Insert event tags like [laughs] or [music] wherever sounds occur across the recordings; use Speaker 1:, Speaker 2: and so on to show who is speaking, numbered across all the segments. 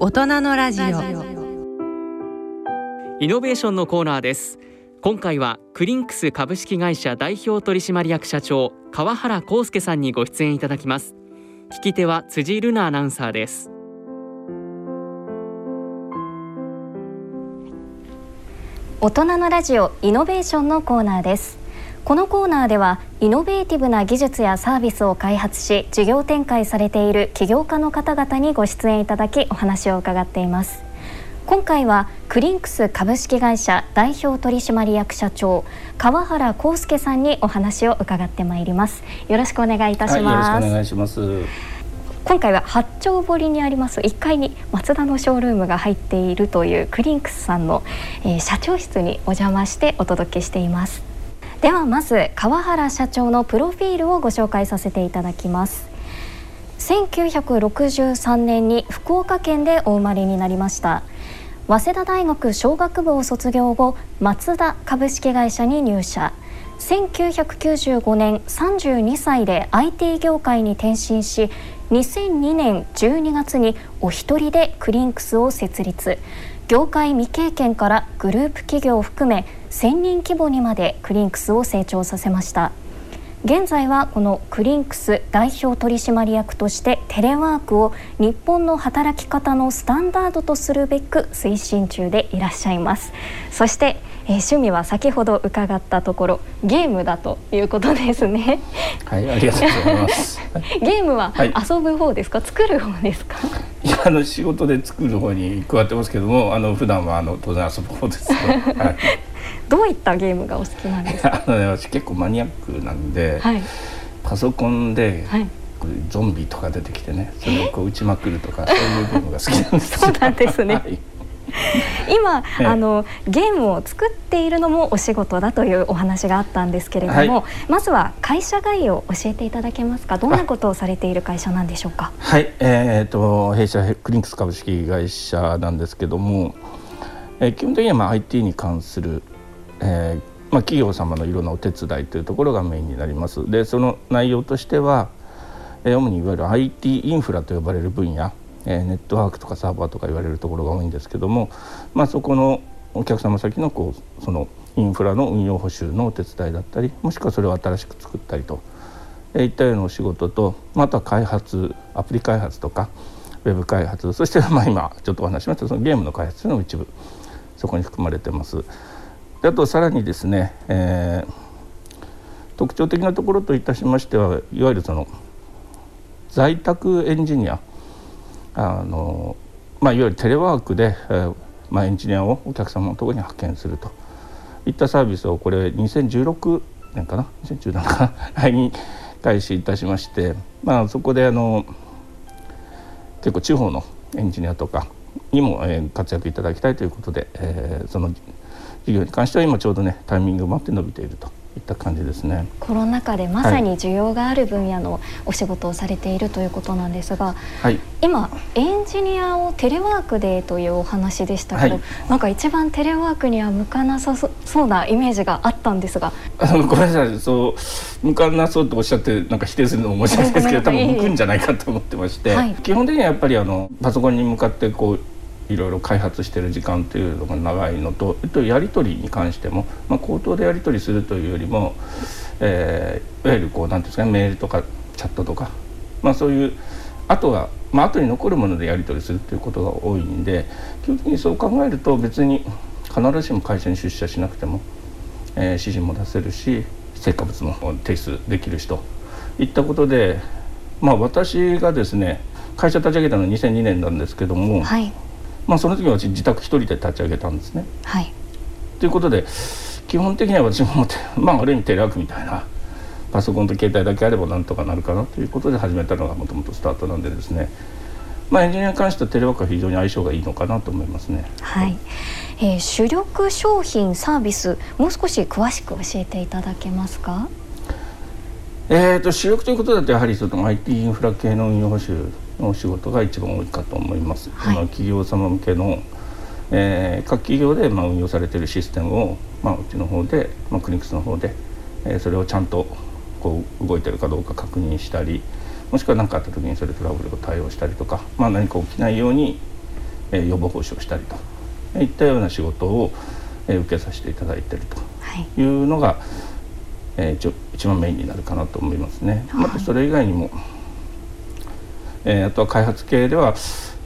Speaker 1: 大人のラジオ。
Speaker 2: イノベーションのコーナーです。今回はクリンクス株式会社代表取締役社長川原康介さんにご出演いただきます。聞き手は辻瑠奈アナウンサーです。
Speaker 3: 大人のラジオイノベーションのコーナーですこのコーナーではイノベーティブな技術やサービスを開発し事業展開されている起業家の方々にご出演いただきお話を伺っています。今回はクリンクス株式会社代表取締役社長川原康介さんにお話を伺ってまいります。よろしくお願いいたします、
Speaker 4: はい、よろしくお願いします。
Speaker 3: 今回は八丁堀にあります1階にマツダのショールームが入っているというクリンクスさんの、えー、社長室にお邪魔してお届けしていますではまず川原社長のプロフィールをご紹介させていただきます。1963年に福岡県でお生まれになりました。早稲田大学商学部を卒業後マツダ株式会社に入社。1995年32歳で IT 業界に転身し2002年12月にお一人でクリンクスを設立。業界未経験からグループ企業を含め1000人規模にまでクリンクスを成長させました。現在はこのクリンクス代表取締役としてテレワークを日本の働き方のスタンダードとするべく推進中でいらっしゃいます。そしてえー、趣味は先ほど伺ったところゲームだということですね。
Speaker 4: はい、ありがとうございます。[laughs]
Speaker 3: ゲームは遊ぶ方ですか、はい、作る方ですか？
Speaker 4: いや、あの仕事で作る方に加わってますけども、あの普段はあの当然遊ぶ方です、[laughs] はい。
Speaker 3: どういったゲームがお好きなんですか？[laughs]
Speaker 4: あのね、私結構マニアックなんで、はい、パソコンで、はい、ゾンビとか出てきてね、それをこう撃ちまくるとか、そういうゲームが好きなんです
Speaker 3: そうなんですね。はい [laughs] 今、あのゲームを作っているのもお仕事だというお話があったんですけれども、はい、まずは会社概要を教えていただけますか。どんなことをされている会社なんでしょうか？
Speaker 4: はい、えーと、弊社クリンクス株式会社なんですけども、えー、基本的にはまあ IT に関する、えーまあ、企業様のいろんなお手伝いというところがメインになります。でその内容としては、えー、主にいわゆる IT インフラと呼ばれる分野えネットワークとかサーバーとか言われるところが多いんですけども、まあ、そこのお客様先のこうそのインフラの運用補修のお手伝いだったりもしくはそれを新しく作ったりといったようなお仕事とあとは開発アプリ開発とかウェブ開発そしてまあ今ちょっとお話しましたそのゲームの開発の一部そこに含まれてます。であとさらにですね、えー、特徴的なところといたしましてはいわゆるその在宅エンジニアあの、まあ、いわゆるテレワークで、えーまあ、エンジニアをお客様のところに派遣すると。いったサービスをこれ2016年かな？2017年かな？に開始 [laughs] いたしまして、まあ、そこであの結構地方のエンジニアとかにも、えー、活躍いただきたいということで、えー、その事業に関しては今ちょうどねタイミングを待って伸びていると。いった感じですね。
Speaker 3: コロナ禍でまさに需要がある分野のお仕事をされているということなんですが、はい、今エンジニアをテレワークでというお話でしたけど、はい、なんか一番テレワークには向かなさそうなイメージがあったんですが。
Speaker 4: あのごめんなさいそう向かなそうとおっしゃってなんか否定するのも申し訳ないですけど多分向くんじゃないかと思ってまして、はい、基本的にはやっぱりあのパソコンに向かってこういろいろ開発している時間というのが長いのとやり取りに関しても、まあ、口頭でやり取りするというよりも、えー、いわゆるこう何ていうんですかねメールとかチャットとか、まあ、そういうあとは、まあ後に残るものでやり取りするということが多いんで基本的にそう考えると別に必ずしも会社に出社しなくても、えー、指示も出せるし成果物も提出できるしといったことで、まあ、私がですね会社立ち上げたのは2002年なんですけども、はい、まあ、その時は私自宅一人で立ち上げたんですね。はい、ということで基本的には私も、[laughs] まあ、ある意味テレワークみたいなパソコンと携帯だけあればなんとかなるかなということで始めたのがもともとスタートなんでですね、まあ、エンジニアに関してはテレワークは非常に相性がいいのかなと思いますね。
Speaker 3: はい、えー、主力商品サービスもう少し詳しく教えていただけますか？
Speaker 4: えーと、主力ということだとやはりその IT インフラ系の運用補修の仕事が一番多いかと思います。はい、企業様向けの、えー、各企業でまあ運用されているシステムを、まあ、うちの方で、まあ、クリニクスの方で、えー、それをちゃんとこう動いてるかどうか確認したりもしくは何かあった時にそれトラブルを対応したりとか、まあ、何か起きないように、え予防報酬をしたりといったような仕事を、え受けさせていただいているというのが、はい、えー、一番メインになるかなと思いますね。はい、またそれ以外にも、えー、あとは開発系では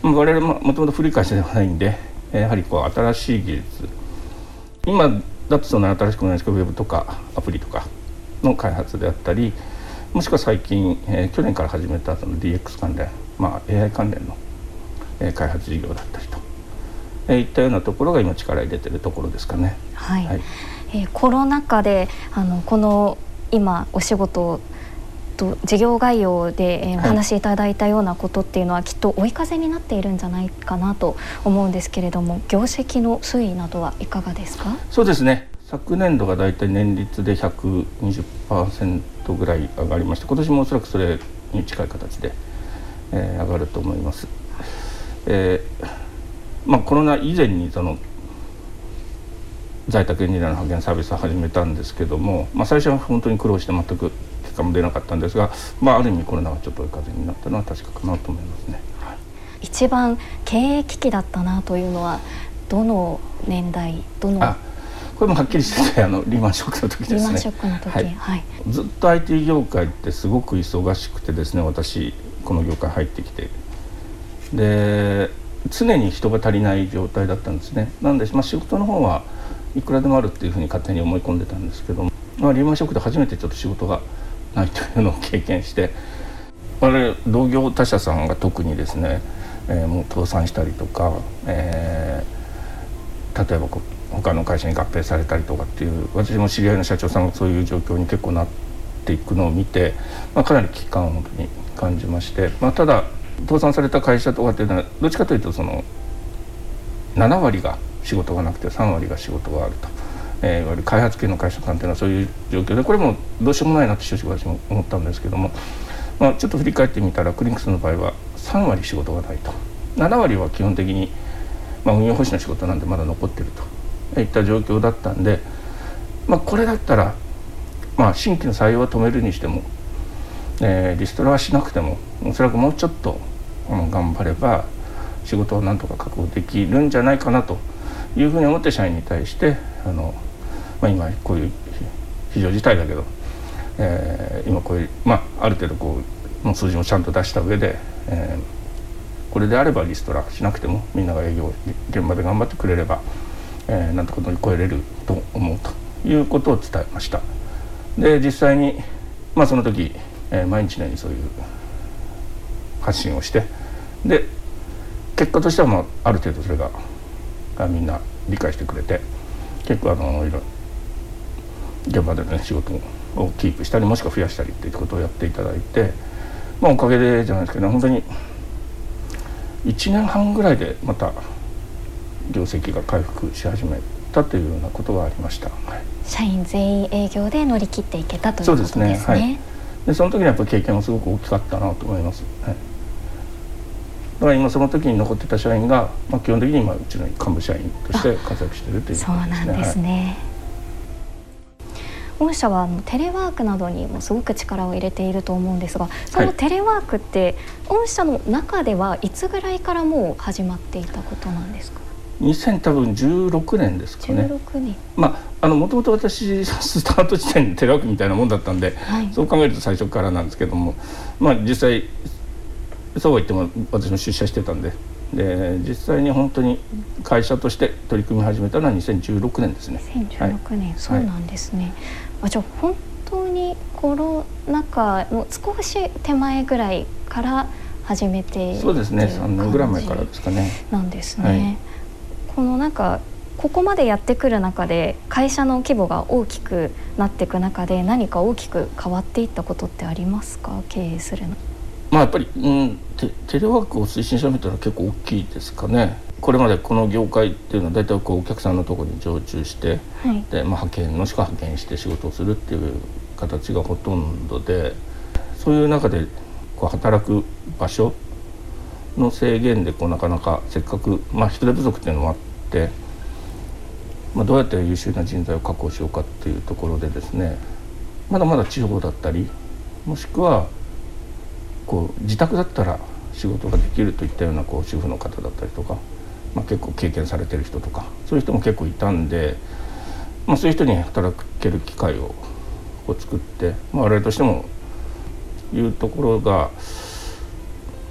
Speaker 4: 我々ももともと古い会社ではないんでやはりこう新しい技術。今だとその新しくないですけどウェブとかアプリとかの開発であったりもしくは最近、えー、去年から始めたその DX 関連、まあ、AI 関連の、えー、開発事業だったりと、えー、いったようなところが今力入れてるところですかね。
Speaker 3: はい、はい、えー、コロナ禍であのこの今お仕事と事業概要で、えー、お話しいただいたようなことっていうのは、きっと追い風になっているんじゃないかなと思うんですけれども業績の推移などはいかがですか？
Speaker 4: そうですね。昨年度がだいたい年率で120%ぐらい上がりまして今年もおそらくそれに近い形で、えー、上がると思います。えーまあ、コロナ以前にその在宅エンジニアの派遣サービスを始めたんですけども、まあ、最初は本当に苦労して全く結果も出なかったんですが、まあ、ある意味コロナがちょっと追い風になったのは確かかなと思いますね。はい、
Speaker 3: 一番経営危機だったなというのはどの年代どの
Speaker 4: これもはっきりしててあのリーマンショックの時ですね。リーマン
Speaker 3: ショックの時、はい、はい、
Speaker 4: ずっと IT 業界ってすごく忙しくてですね私この業界入ってきてで常に人が足りない状態だったんですねなんで、まあ、仕事の方はいくらでもあるっていうふうに勝手に思い込んでたんですけども、まあ、リーマンショックで初めてちょっと仕事がないというのを経験して。あれ同業他社さんが特にですね、えー、もう倒産したりとか、えー、例えばこう他の会社に合併されたりとかっていう私も知り合いの社長さんがそういう状況に結構なっていくのを見て、まあ、かなり危機感を本当に感じまして、まあ、ただ倒産された会社とかっていうのはどっちかというとその7割が仕事がなくて3割が仕事があると、えー、いわゆる開発系の会社さんっていうのはそういう状況でこれもどうしようもないなって正直私も思ったんですけども、まあ、ちょっと振り返ってみたらクリンクスの場合は3割仕事がないと7割は基本的に、まあ、運用保守の仕事なんでまだ残ってると。いった状況だったんで、まあ、これだったら、まあ、新規の採用は止めるにしても、えー、リストラはしなくてもおそらくもうちょっと、うん、頑張れば仕事をなんとか確保できるんじゃないかなというふうに思って社員に対してあの、まあ、今こういう非常事態だけど、えー、今こういう、まあ、ある程度こうの数字もちゃんと出した上で、えー、これであればリストラしなくてもみんなが営業現場で頑張ってくれればえー、なんとか乗り越えれると思うということを伝えました。で実際にまあその時、えー、毎日のようにそういう発信をしてで結果としてはまあある程度それがみんな理解してくれて結構あのいろ現場での、ね、仕事をキープしたりもしくは増やしたりっていうことをやっていただいてまあおかげでじゃないですけど、ね、本当に1年半ぐらいでまた業績が回復し始めたというようなことがありました、はい、
Speaker 3: 社員全員営業で乗り切っていけたということですね。そで、ねはい、
Speaker 4: でその時にやっぱり経験もすごく大きかったなと思います。はい、だから今その時に残ってた社員が、まあ、基本的に今うちの幹部社員として活躍しているという、
Speaker 3: ね、そうなんですね。御社はテレワークなどにもすごく力を入れていると思うんですがそのテレワークって御社の中ではいつぐらいからもう始まっていたことなんですか
Speaker 4: ？2016年ですかね。
Speaker 3: 年。
Speaker 4: まああのもともと私 [laughs] スタート地点にテレワークみたいなもんだったんで、はい、そう考えると最初からなんですけどもまあ実際そうは言っても私も出社してたんでで実際に本当に会社として取り組み始めたのは2016年ですね。
Speaker 3: 2016年、はい、そうなんですね。あじゃあ本当にコロナ禍の少し手前ぐらいから始めて
Speaker 4: そうですね。3年ぐらい前からですかね。
Speaker 3: なんですね。はい。このなんかここまでやってくる中で会社の規模が大きくなっていく中で何か大きく変わっていったことってありますか？経営するの。
Speaker 4: まあやっぱり、うん、テテレワークを推進し始めたのは結構大きいですかねこれまでこの業界っていうのは大体こうお客さんのところに常駐して、はい、でまあ、派遣のしか派遣して仕事をするっていう形がほとんどでそういう中でこう働く場所の制限でこうなかなかせっかく、まあ、人手不足っていうのもあって、まあ、どうやって優秀な人材を確保しようかっていうところでですねまだまだ地方だったりもしくはこう自宅だったら仕事ができるといったようなこう主婦の方だったりとかまあ、結構経験されてる人とかそういう人も結構いたんで、まあ、そういう人に働ける機会をこう作って、まあ、我々としてもいうところが、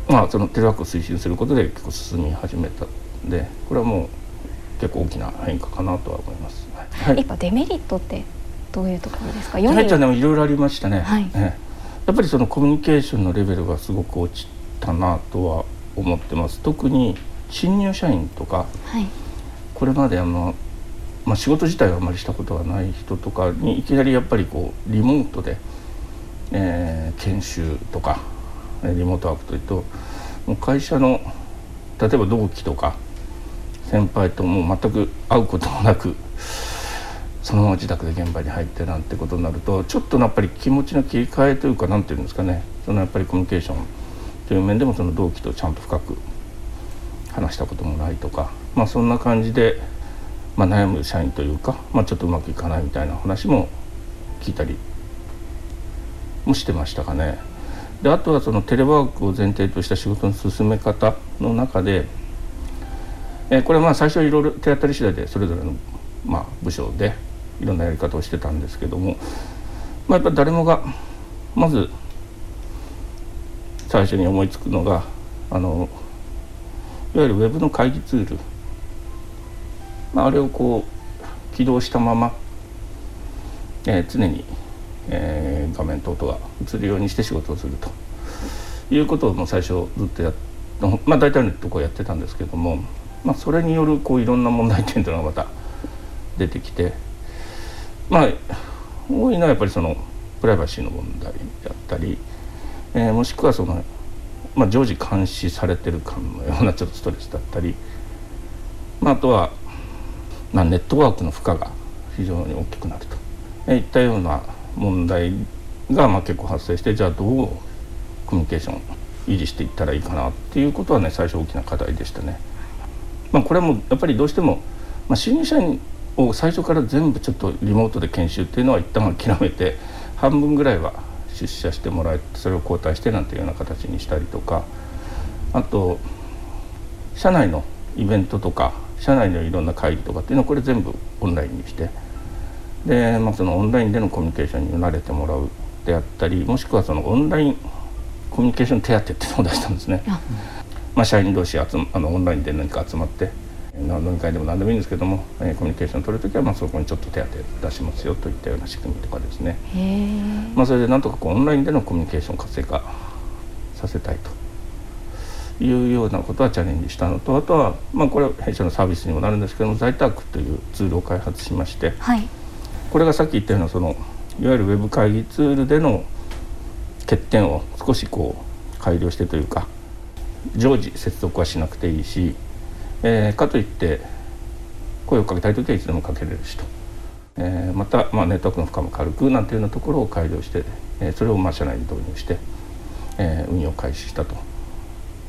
Speaker 4: まあ、そのテレワークを推進することで結構進み始めたんでこれはもう結構大きな変化かなとは思います。
Speaker 3: はい、やっぱデメリットってどういうところですか？
Speaker 4: デメリッでもいろいろありましたね。
Speaker 3: はい、
Speaker 4: ねやっぱりそのコミュニケーションのレベルがすごく落ちたなとは思ってます。特に新入社員とか、
Speaker 3: はい、
Speaker 4: これまであの、まあ、仕事自体はあまりしたことがない人とかにいきなりやっぱりこうリモートで、えー、研修とかリモートワークというともう会社の例えば同期とか先輩ともう全く会うこともなくそのまま自宅で現場に入ってなんてことになるとちょっとやっぱり気持ちの切り替えというか何て言うんですかねそのやっぱりコミュニケーションという面でもその同期とちゃんと深く話したこともないとか、まあ、そんな感じで、まあ、悩む社員というか、まあ、ちょっとうまくいかないみたいな話も聞いたりもしてましたかね。であとはそのテレワークを前提とした仕事の進め方の中で、えー、これはまあ最初はいろいろ手当たり次第でそれぞれのまあ部署でいろんなやり方をしてたんですけども、まあ、やっぱ誰もがまず最初に思いつくのがあのわゆるウェブの会議ツール、まあ、あれをこう起動したまま、えー、常に、えー、画面等々が映るようにして仕事をすると。いうことをもう最初ずっとやまあ大体のところやってたんですけども、まあ、それによるこういろんな問題点というのがまた出てきてまあ多いのはやっぱりそのプライバシーの問題であったり、えー、もしくはそのまあ、常時監視されてる感のようなちょっとストレスだったり、まあ、あとは、まあ、ネットワークの負荷が非常に大きくなるといったような問題がまあ結構発生してじゃあどうコミュニケーションを維持していったらいいかなっていうことはね最初大きな課題でしたね。まあ、これはもうやっぱりどうしても、まあ、新入社員を最初から全部ちょっとリモートで研修っていうのは一旦諦めて半分ぐらいは出社してもらえてそれを交代してなんていうような形にしたりとかあと社内のイベントとか社内のいろんな会議とかっていうのはこれ全部オンラインにしてで、まあ、そのオンラインでのコミュニケーションに慣れてもらうであったりもしくはそのオンラインコミュニケーション手当っていうのを出したんですね。まあ、社員同士集あのオンラインで何か集まって飲み会でも何でもいいんですけども、えー、コミュニケーションを取る時はまあそこにちょっと手当出しますよといったような仕組みとかですね、まあ、それでなんとかこうオンラインでのコミュニケーション活性化させたいというようなことはチャレンジしたのとあとは、まあ、これは弊社のサービスにもなるんですけども在宅というツールを開発しまして、
Speaker 3: はい、
Speaker 4: これがさっき言ったようなそのいわゆるウェブ会議ツールでの欠点を少しこう改良してというか常時接続はしなくていいしえー、かといって声をかけたい時はいつでもかけれるしと、えー、また、まあ、ネットワークの負荷も軽くなんていうようなところを改良して、えー、それをまあ社内に導入して、えー、運用開始したと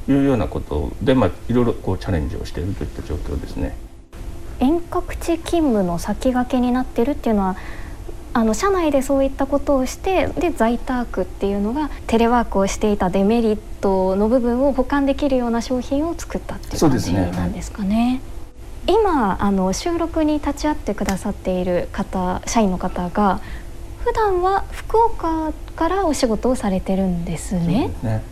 Speaker 4: いうようなことで、まあ、いろいろこうチャレンジをしているといった状況ですね。
Speaker 3: 遠隔地勤務の先駆けになってるっていうのはあの社内でそういったことをしてで在宅っていうのがテレワークをしていたデメリットの部分を補完できるような商品を作ったっていう感じなんですかね。今あの収録に立ち会ってくださっている方社員の方が普段は福岡からお仕事をされてるんですね。
Speaker 4: すね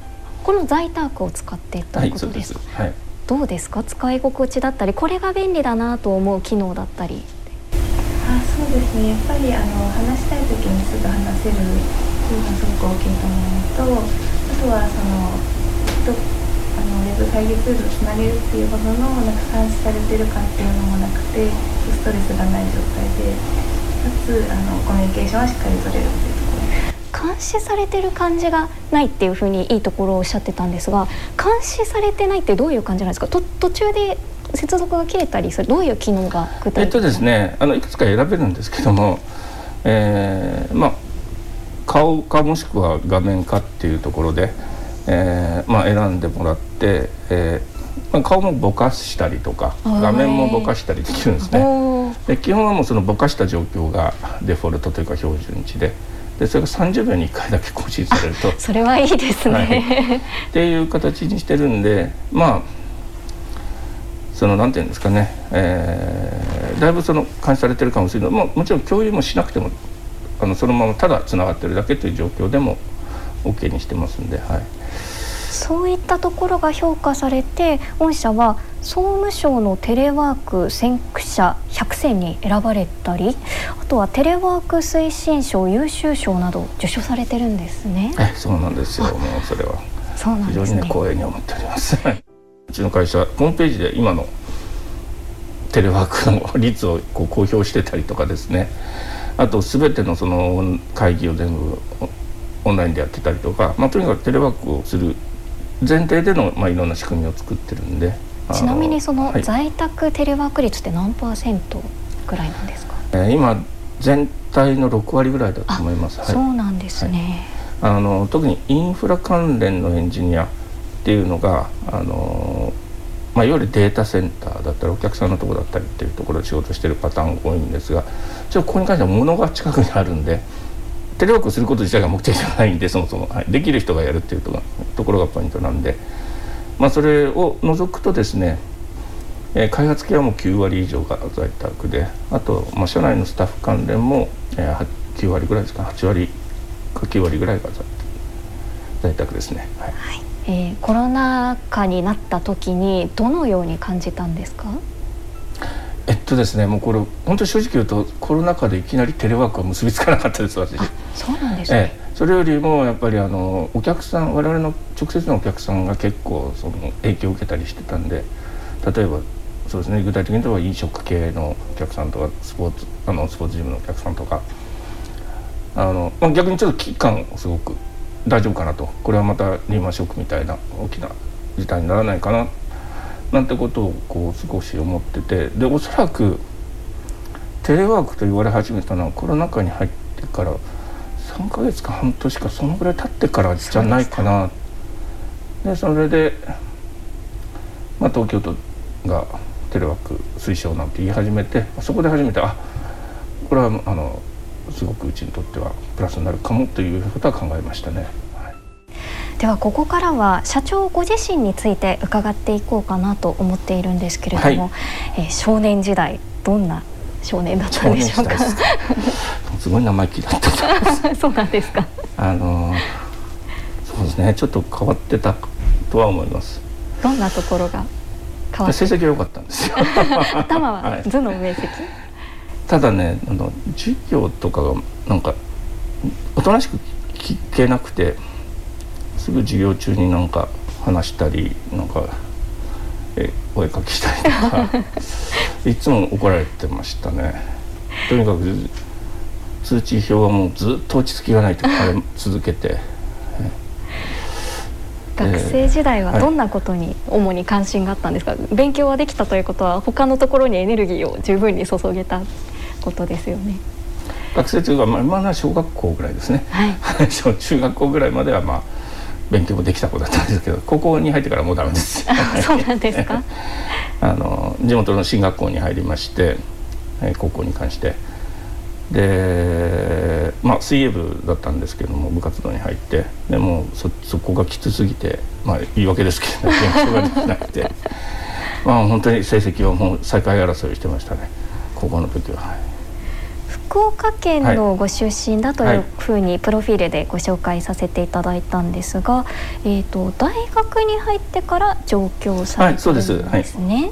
Speaker 3: この在宅を使ってということですか？
Speaker 4: はい、
Speaker 3: どうですか？使い心地だったりこれが便利だなと思う機能だったり。
Speaker 1: あそうですね。やっぱりあの話したい時にすぐ話せるっていうのがすごく大きいと思うのとあとはそのとあのウェブ会議ツールをつなげるっていうほどのなんか監視されてる感っていうのもなくてストレスがない状態でかつあのコミュニケーションはしっかり取れるっていうところ。
Speaker 3: 監視されてる感じがないっていうふうにいいところをおっしゃってたんですが監視されてないってどういう感じなんですか？途中で接続が切れたりするどういう機能が具体的
Speaker 4: えっとですねあのいくつか選べるんですけども、えー、まあ顔かもしくは画面かっていうところで、えーまあ、選んでもらって、えーまあ、顔もぼかしたりとか画面もぼかしたりできるんですね。で基本はもうそのぼかした状況がデフォルトというか標準値で。でそれが30秒に1回だけ更新されると
Speaker 3: それはいいですね、はい、
Speaker 4: っていう形にしてるんでまあそのなんていうんですかね、えー、だいぶその監視されてるかもしれないももちろん共有もしなくてもあのそのままただつながってるだけという状況でも OK にしてますんで、はい、
Speaker 3: そういったところが評価されて御社は総務省のテレワーク先駆者100選に選ばれたりあとはテレワーク推進賞優秀賞など受賞されてるんですね。
Speaker 4: えそうなんですよ。もうそれは。非常にね光栄に思っております。うちの会社ホームページで今のテレワークの率をこう公表してたりとかですね。あと全てのその会議を全部オンラインでやってたりとか、まあ、とにかくテレワークをする前提での、まあ、いろんな仕組みを作ってるんで。
Speaker 3: ちなみにその在宅テレワーク率って何パーセントぐらいなんですか、
Speaker 4: えー、今全体の6割ぐらいだと思います。
Speaker 3: はい、そうなんですね、
Speaker 4: はい、あの特にインフラ関連のエンジニアっていうのがあの、まあ、いわゆるデータセンターだったりお客さんのとこだったりっていうところで仕事してるパターンが多いんですがちょここに関しては物が近くにあるんでテレワークすること自体が目的じゃないんでそもそも、はい、できる人がやるっていうところがポイントなんで、まあ、それを除くとですねえ、開発系はもう9割以上が在宅であと、まあ、社内のスタッフ関連も、えー、9割ぐらいですか8割か9割ぐらいが在宅ですね。はい、はい、
Speaker 3: えー、コロナ禍になった時にどのように感じたんですか？
Speaker 4: えっとですねもうこれ本当に正直言うとコロナ禍でいきなりテレワークは結びつかなかったです私。
Speaker 3: そうなんですね、
Speaker 4: ええ、それよりもやっぱりあのお客さん我々の直接のお客さんが結構その影響を受けたりしてたんで例えばそうですね具体的に言えば飲食系のお客さんとかスポーツあのスポーツジムのお客さんとか。あの、まあ、逆にちょっと危機感すごく大丈夫かなと。これはまたリーマンショックみたいな大きな事態にならないかななんてことをこう少し思ってて。でおそらくテレワークと言われ始めたのはコロナ禍に入ってから3ヶ月か半年かそのぐらい経ってからじゃないかな。でそれで、まあ、東京都がテレワーク推奨なんて言い始めてそこで初めてあこれはあのすごくうちにとってはプラスになるかもということは考えましたね。
Speaker 3: ではここからは社長ご自身について伺っていこうかなと思っているんですけれども、はい、えー、少年時代どんな少年だったんでしょうか？
Speaker 4: す。ごい生意気だった [laughs]
Speaker 3: そうなんですか。
Speaker 4: あのそうですね。ちょっと変わってたとは思います。
Speaker 3: どんなところが
Speaker 4: 変わ成績は良かったんですよ。[laughs]
Speaker 3: 頭は頭脳明晰、
Speaker 4: ただねあの授業とかがなんかおとなしく聞けなくてすぐ授業中になんか話したりなんかえお絵かきしたりとか [laughs] いつも怒られてましたね。とにかく通知表はもうずっと落ち着きがないとか [laughs] 続けて。
Speaker 3: 学生時代はどんなことに主に関心があったんですか、はい、勉強はできたということは他のところにエネルギーを十分に注げたことですよね。
Speaker 4: 学生中はまあ今は小学校ぐらいですね、はい、[laughs] 中学校ぐらいまではまあ勉強もできた子だったんですけど高校に入ってからもうダメです。[laughs]
Speaker 3: そうなんですか。[laughs]
Speaker 4: あの地元の進学校に入りまして高校に関して。でまあ水泳部だったんですけども部活動に入って。でもそそこがきつすぎてまあ言い訳ですけど、勉強ができなくて。まあ本当に成績はもう最下位争いしてましたね。高校の時は。はい
Speaker 3: 福岡県のご出身だというふうにプロフィールでご紹介させていただいたんですが、えーと、大学に入ってから上京されてるんですね。はい、す。はい。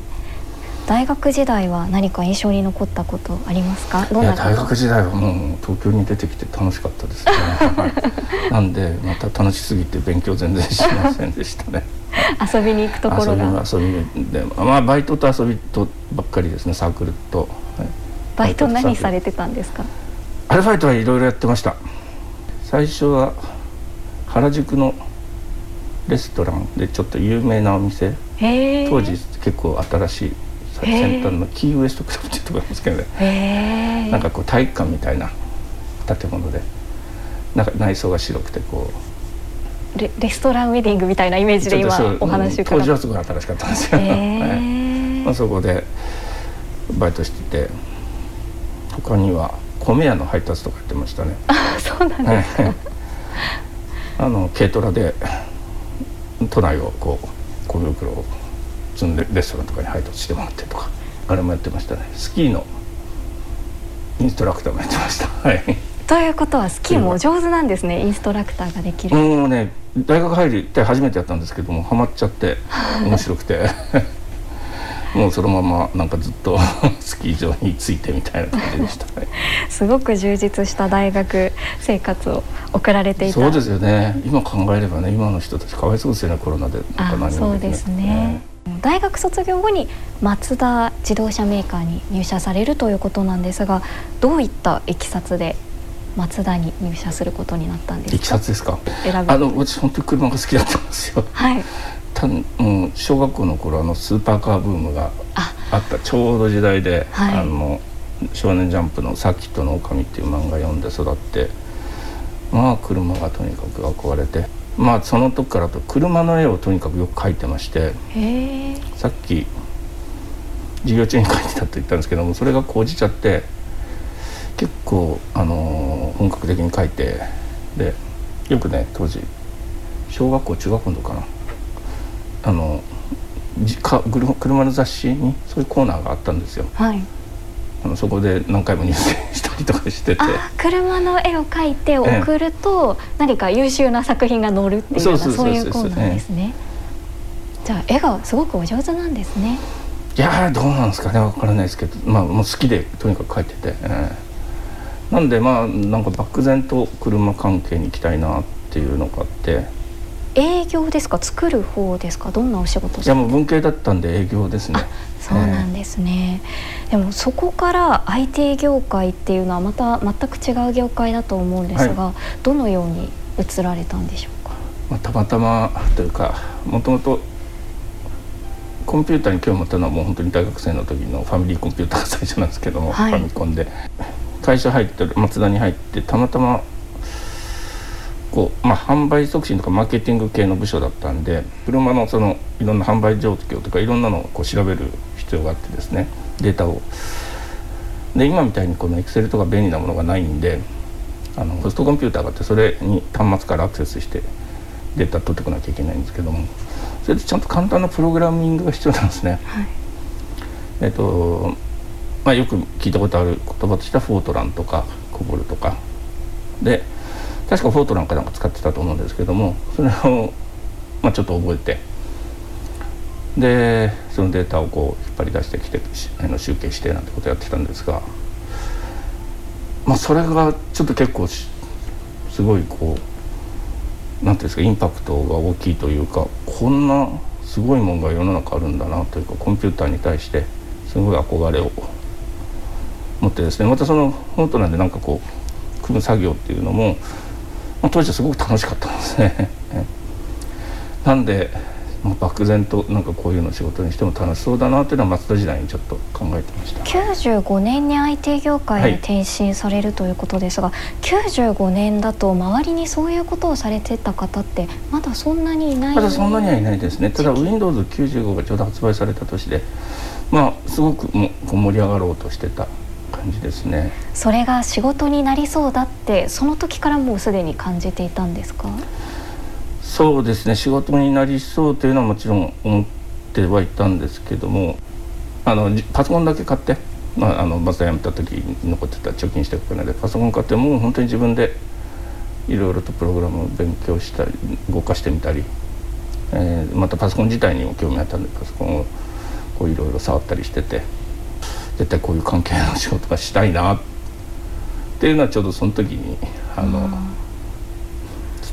Speaker 3: 大学時代は何か印象に残ったことありますか？
Speaker 4: いや大学時代はもう東京に出てきて楽しかったですね、はい、なんでまた楽しすぎて勉強全然しませんでしたね。[laughs]
Speaker 3: 遊びに行くところが？
Speaker 4: 遊びでまあバイトと遊びとばっかりですねサークルと、はい、
Speaker 3: バイト何されてたんですか？
Speaker 4: アルバイトはいろいろやってました。最初は原宿のレストランでちょっと有名なお店。当時結構新しい先端のキーウエストクラブっていうところなんですけどね。なんかこう体育館みたいな建物で。なんか内装が白くてこ
Speaker 3: う。レレストランウェディングみたいなイメージで今お話
Speaker 4: 伺当時はすごい新しかったんですよ、はい [laughs] まあ、そこでバイトしてて他には米屋の配達とかやってましたね。
Speaker 3: あそうなんですか。
Speaker 4: あの軽トラで都内をこう小袋を通のレストランとかに配達してもらってとかあれもやってましたね。スキーのインストラクターもやってました。[laughs] はい。
Speaker 3: ということはスキーもお上手なんですね。インストラクターができる。
Speaker 4: もうね大学入りって初めてやったんですけどもハマっちゃって面白くて [laughs] もうそのままなんかずっと [laughs] スキー場についてみたいな感じでしたね。[laughs]
Speaker 3: すごく充実した大学生活を送られていた。
Speaker 4: そうですよね。今考えればね今の人たちかわいそうですよねコロナで。
Speaker 3: あそうですね、大学卒業後にマツダ自動車メーカーに入社されるということなんですがどういったいきさつでマツダに入社することになったんですか？
Speaker 4: いきさつですか？
Speaker 3: 選
Speaker 4: あの私本当に車が好きだったんですよ。
Speaker 3: はい。
Speaker 4: たもう小学校の頃あのスーパーカーブームがあ。った。ちょうど時代で、
Speaker 3: はい。
Speaker 4: あの少年ジャンプの「サーキットの狼」っていう漫画読んで育ってまあ車がとにかく憧れてまあその時からと車の絵をとにかくよく描いてましてさっき授業中に描いてたと言ったんですけどもそれが高じちゃって結構あの本格的に描いてでよくね当時小学校中学校の時かな。あのじか車の雑誌にそういうコーナーがあったんですよ。
Speaker 3: はい。
Speaker 4: あのそこで何回も入選したりとかしてて。
Speaker 3: あ車の絵を描いて送ると、何か優秀な作品が載るっていうような
Speaker 4: そう
Speaker 3: いうコーナーですね、じゃあ絵がすごくお上手なんですね。
Speaker 4: いやーどうなんですかね。わからないですけど。まあもう好きでとにかく描いてて、ええなんでまあなんか漠然と車関係に行きたいなっていうのがあって。
Speaker 3: 営業ですか？作る方ですか？どんなお仕事
Speaker 4: いやもう文系だったんで営業ですね。
Speaker 3: そうなんですね、でもそこから IT 業界っていうのはまた全く違う業界だと思うんですが、どのように移られたんでしょうか？
Speaker 4: まあ、たまたまというかもともとコンピューターに興味持ったのはもう本当に大学生の時のファミリーコンピューターが最初なんですけども、
Speaker 3: はい。
Speaker 4: ファミコンで会社入ってマツダに入ってたまたまこう、まあ、販売促進とかマーケティング系の部署だったんで車のそのいろんな販売状況とかいろんなのをこう調べる必要があってですねデータを。で今みたいにこのエクセルとか便利なものがないんであのホストコンピューターがあってそれに端末からアクセスしてデータ取ってこなきゃいけないんですけどもそれでちゃんと簡単なプログラミングが必要なんですね。
Speaker 3: はい
Speaker 4: えっとまあ、よく聞いたことある言葉としてはフォートランとかコボルとか。で確かフォートランかなんか使ってたと思うんですけどもそれを、[laughs] まあ、ちょっと覚えて。でそのデータをこう引っ張り出してきてあの集計してなんてことやってたんですが、まあ、それがちょっと結構しすごいこうなんていうんですかインパクトが大きいというかこんなすごいもんが世の中あるんだなというかコンピューターに対してすごい憧れを持ってですねまたそのフォントなんでなんかこう組む作業っていうのも、まあ、当時はすごく楽しかったんですね。[laughs] なんでもう漠然となんかこういうの仕事にしても楽しそうだなっていうのは松田時代にちょっと考えてました。
Speaker 3: 95年に IT 業界に転身されるということですが、95年だと周りにそういうことをされてた方ってまだそんなにいない
Speaker 4: まだそんなにはいないですねただ Windows95 がちょうど発売された年でまあすごくもこう盛り上がろうとしてた感じですね。
Speaker 3: それが仕事になりそうだってその時からもうすでに感じていたんですか？
Speaker 4: そうですね。仕事になりそうというのはもちろん思ってはいたんですけどもあのじパソコンだけ買って、まあ、あのバス辞めた時に残ってた貯金しておく金でパソコン買ってもう本当に自分でいろいろとプログラムを勉強したり動かしてみたり、えーまたパソコン自体にも興味あったんでパソコンをこういろいろ触ったりしてて絶対こういう関係の仕事がしたいな。っていうのはちょうどその時にあの。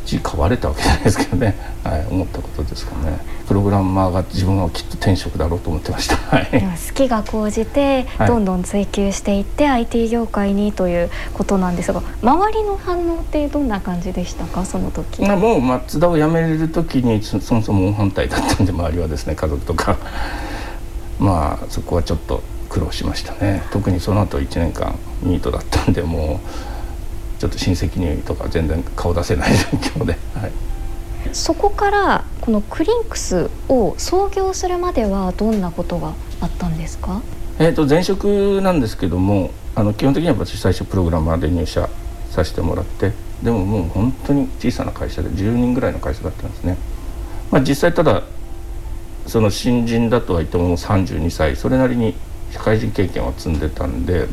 Speaker 4: 土買われたわけじゃないですけどね、はい、思ったことですかね。プログラマーが自分はきっと転職だろうと思ってました、はい、
Speaker 3: でも好きが高じて
Speaker 4: はい。
Speaker 3: どんどん追求していって IT 業界にということなんですが周りの反応ってどんな感じでしたか？その時。
Speaker 4: まあもう松田を辞めれる時にそそもそも反対だったんで周りはですね家族とか。まあそこはちょっと苦労しましたね。特にその後1年間ニートだったんでもうちょっと親戚にとか全然顔出せない状況で、はい、
Speaker 3: そこからこのクリンクスを創業するまではどんなことがあったんですか？
Speaker 4: えー、と前職なんですけどもあの基本的には私最初プログラマーで入社させてもらってでももう本当に小さな会社で10人ぐらいの会社だったんですね、まあ、実際ただその新人だとは言ってももう32歳。それなりに社会人経験を積んでたんで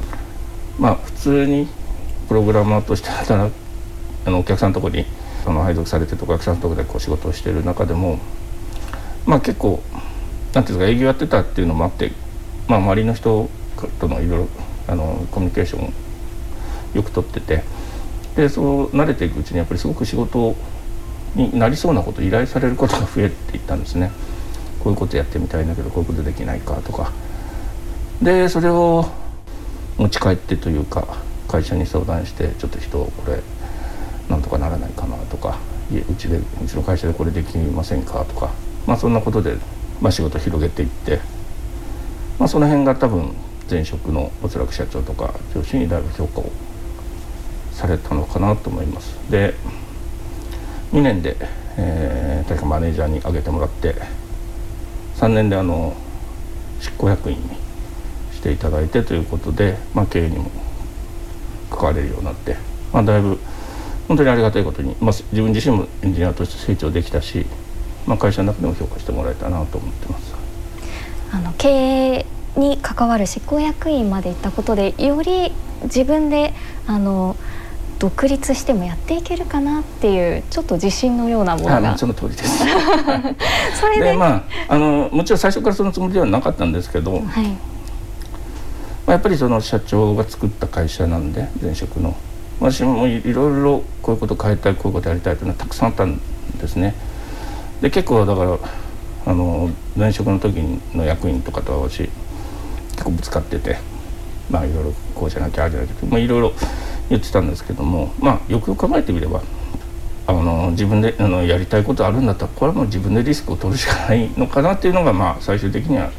Speaker 4: まあ普通にプログラマーとして働くあのお客さんのとこにその配属されてるお客さんのとこでこう仕事をしてる中でもまあ結構なんていうんですか営業やってたっていうのもあって、まあ、周りの人とのいろいろあのコミュニケーションをよくとっててでそう慣れていくうちにやっぱりすごく仕事になりそうなこと依頼されることが増えていったんですね。こういうことやってみたいんだけどこういうことできないかとかでそれを持ち帰ってというか会社に相談してちょっと人これなんとかならないかなとかいうちでうちの会社でこれできませんかとかまあそんなことで、まあ、仕事を広げていって、まあ、その辺が多分前職のおそらく社長とか上司にだいぶ評価をされたのかなと思います。で2年で、えー、確かマネージャーに挙げてもらって3年であの執行役員にていただいてということで、まあ、経営にも関われるようになって、まあ、だいぶ本当にありがたいことに、まあ、自分自身もエンジニアとして成長できたし、まあ、会社の中でも評価してもらえたなと思ってます。
Speaker 3: あの経営に関わる執行役員まで行ったことでより自分であの独立してもやっていけるかなっていうちょっと自信のようなものが。
Speaker 4: その通りです。[laughs] それでまああのもちろん最初からそのつもりではなかったんですけど、はい、やっぱりその社長が作った会社なんで前職の。私もいろいろこういうこと変えたいこういうことやりたいというのはたくさんあったんですね。で結構だからあの前職の時の役員とかとは私結構ぶつかっててまあいろいろこうじゃなきゃああじゃなきゃまあいろいろ言ってたんですけどもまあよくよく考えてみればあの自分であのやりたいことあるんだったらこれはもう自分でリスクを取るしかないのかなっていうのがまあ最終的には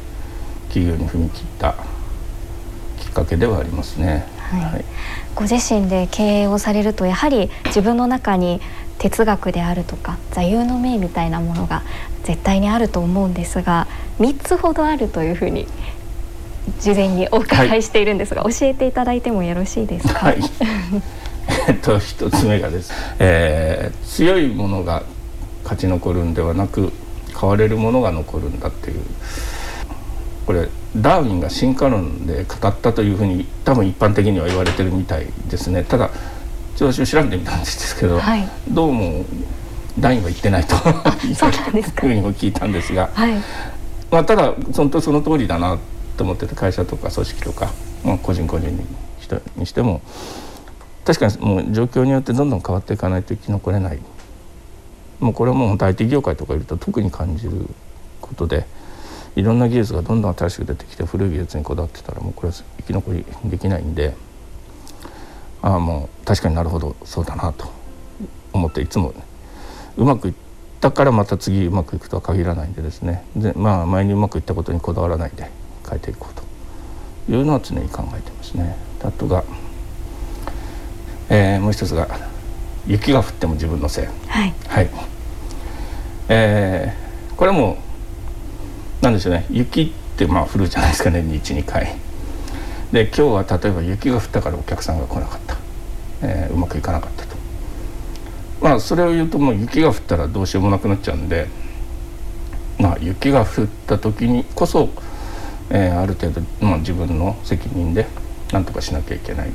Speaker 4: 企業に踏み切ったかけではありますね。はい、はい、
Speaker 3: ご自身で経営をされるとやはり自分の中に哲学であるとか座右の銘みたいなものが絶対にあると思うんですが3つほどあるというふうに事前にお伺いしているんですが、はい、教えていただいてもよろしいですか？はい、[laughs]
Speaker 4: えっと一つ目がです、えー、強いものが勝ち残るんではなく変われるものが残るんだっていう。これダーウィンが進化論で語ったというふうに多分一般的には言われてるみたいですね。ただ調子を調べてみたんですけど、はい、どうもダーウィンは言ってないというふうにも聞いたんですが、はい、まあ、ただ本当その通りだなと思ってた会社とか組織とか、まあ、個人個人ににしても確かにもう状況によってどんどん変わっていかないと生き残れない。もうこれはもう本当 IT 業界とかいると特に感じることでいろんな技術がどんどん新しく出てきて古い技術にこだわってたらもうこれは生き残りできないんでああもう確かになるほどそうだなと思っていつも、うまくいったからまた次うまくいくとは限らないんでですねでまあ前にうまくいったことにこだわらないで変えていこうというのは常に考えてますね。あとが、えー、もう一つが雪が降っても自分のせい。はい。はい。えー、これもなんでしょうね雪ってまあ降るじゃないですか年に12回。で今日は例えば雪が降ったからお客さんが来なかった、えー、うまくいかなかったと。まあそれを言うともう雪が降ったらどうしようもなくなっちゃうんで、まあ、雪が降った時にこそえー、ある程度、まあ、自分の責任で何とかしなきゃいけないっ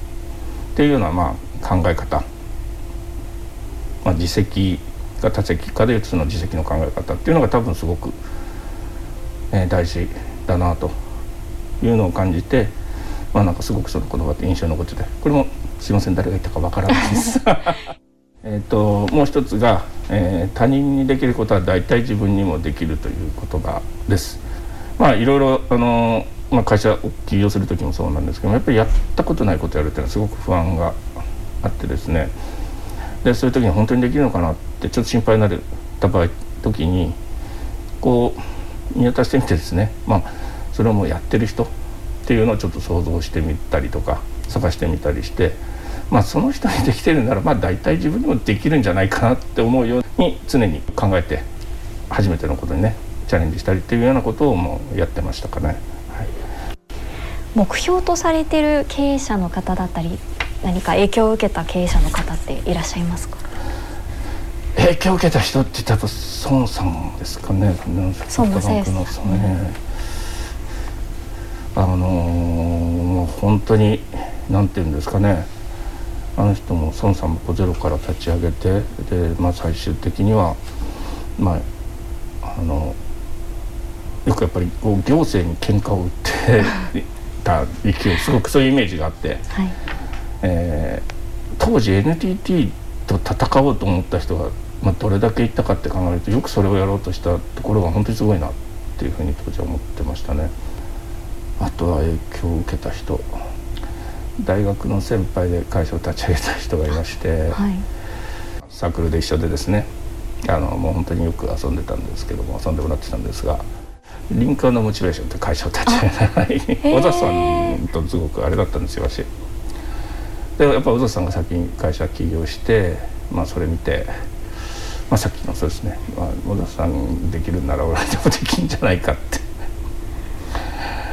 Speaker 4: ていうような、まあ、考え方、まあ、自責が多責かでいうとその自責の考え方っていうのが多分すごく、えー、大事だなというのを感じて、まあ、なんかすごくその言葉って印象に残っててこれもすいません誰が言ったかわからないです。[laughs] えともう一つが、えー、他人にできることは大体自分にもできるという言葉です。まあいろいろあの、まあ、会社を起業する時もそうなんですけどやっぱりやったことないことやるっていうのはすごく不安があってですねでそういう時に本当にできるのかなってちょっと心配になった場合時にこう見渡してみてですね。まあそれをもうやってる人っていうのをちょっと想像してみたりとか探してみたりしてまあその人にできてるならまあ大体自分にもできるんじゃないかなって思うように常に考えて初めてのことにねチャレンジしたりっていうようなことをもうやってましたかね。
Speaker 3: 目標とされてる経営者の方だったり何か影響を受けた経営者の方っていらっしゃいますか？
Speaker 4: 影響を受けた人って言ったら孫さんですかね。
Speaker 3: 孫正義
Speaker 4: さんね、あのー、本当になんていうんですかね。あの人も孫さんもゼロから立ち上げてで、まあ、最終的にはまああのよくやっぱりこう行政に喧嘩を売ってた勢いすごくそういうイメージがあって、はい。えー、当時 NTT と戦おうと思った人が、まあ、どれだけいったかって考えるとよくそれをやろうとしたところが本当にすごいなっていうふうに当時は思ってましたね。あとは影響を受けた人大学の先輩で会社を立ち上げた人がいまして、はい、サークルで一緒でですねあのもう本当によく遊んでたんですけども遊んでもらってたんですがリンカーのモチベーションって会社を立ち上げた小田さんとすごくあれだったんですよ私。でやっぱ小田さんが先に会社起業して、まあ、それ見て、まあ、さっきのそうですね、まあ、小田さんできるなら俺でもできんじゃないかって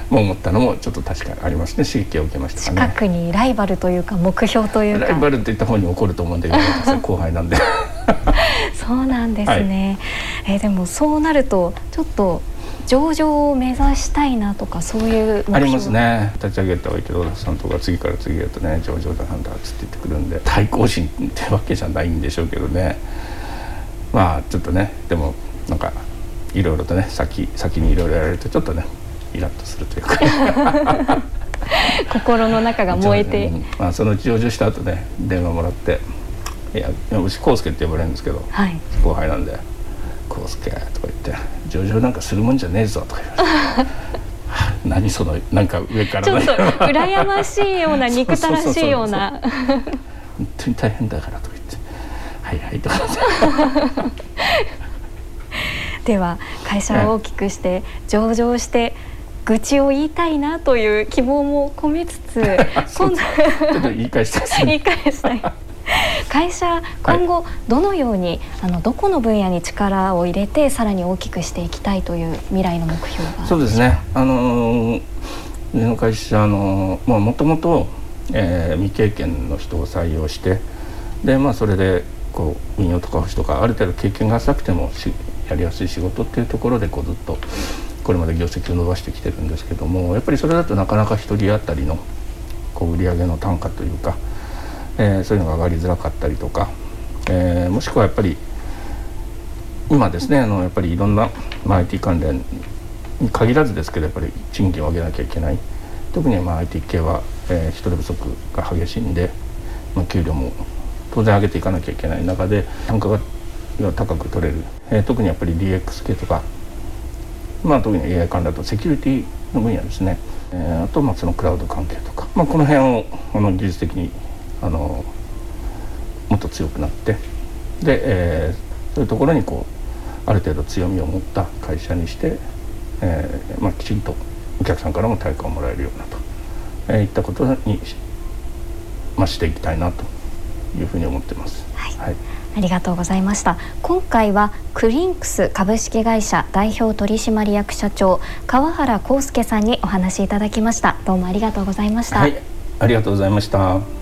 Speaker 4: も思ったのもちょっと確かにありますね刺激を受けました
Speaker 3: ね。近くにライバルというか目標というか。
Speaker 4: ライバルって言った方に怒ると思うんだけど後輩なんで。[laughs]
Speaker 3: そうなんですね、はい、えー、でもそうなるとちょっと上場を目指したいなとかそういう
Speaker 4: ありますね。立ち上げたはいけどさんとか次から次へとね上場だなんだっつって言ってくるんで対抗心ってわけじゃないんでしょうけどねまあちょっとねでもなんかいろいろとね先先にいろいろやられるとちょっとねイラッとするというか。[laughs]
Speaker 3: 心の中が燃えて、[laughs] うん、
Speaker 4: まあ、そのうち上場した後ね電話もらって「いやうち康介って呼ばれるんですけど、はい、後輩なんで「康介」とか言って「上場なんかするもんじゃねえぞ」とか言われて。[laughs] 何そのなんか上から、
Speaker 3: ね、ちょっと羨ましいような憎たらしいような。
Speaker 4: 本当に大変だからとか言って「はいはい」とか
Speaker 3: では会社を大きくして上場して愚痴を言いたいなという希望も込めつつ [laughs]
Speaker 4: 今度ちょっと言い返したい、
Speaker 3: 言い返したい会社今後どのように、はい、あのどこの分野に力を入れてさらに大きくしていきたいという未来の目標が？
Speaker 4: そうですね。あのうの会社のもともと未経験の人を採用してでまあそれでこう運用とか保守とかある程度経験が浅くてもやりやすい仕事っていうところでこうずっとこれまで業績を伸ばしてきてるんですけどもやっぱりそれだとなかなか1人当たりのこう売上の単価というか、えー、そういうのが上がりづらかったりとか、えー、もしくはやっぱり今ですねあのやっぱりいろんな、まあ、IT 関連に限らずですけどやっぱり賃金を上げなきゃいけない。特にまあ IT 系は、えー、人手不足が激しいんで、まあ、給料も当然上げていかなきゃいけない中で単価が高く取れる、えー、特にやっぱり DX 系とかまあ、特に AI 関連だとセキュリティの分野ですね、えー、あとまあそのクラウド関係とか、まあ、この辺をあの技術的にあのもっと強くなってで、えー、そういうところにこうある程度強みを持った会社にして、えーまあ、きちんとお客さんからも対価をもらえるようなと、えー、いったことに、まあ、していきたいなと。いうふうに思ってます。
Speaker 3: はい、はい。ありがとうございました。今回はクリンクス株式会社代表取締役社長川原康介さんにお話しいただきました。どうもありがとうございました、
Speaker 4: はい、ありがとうございました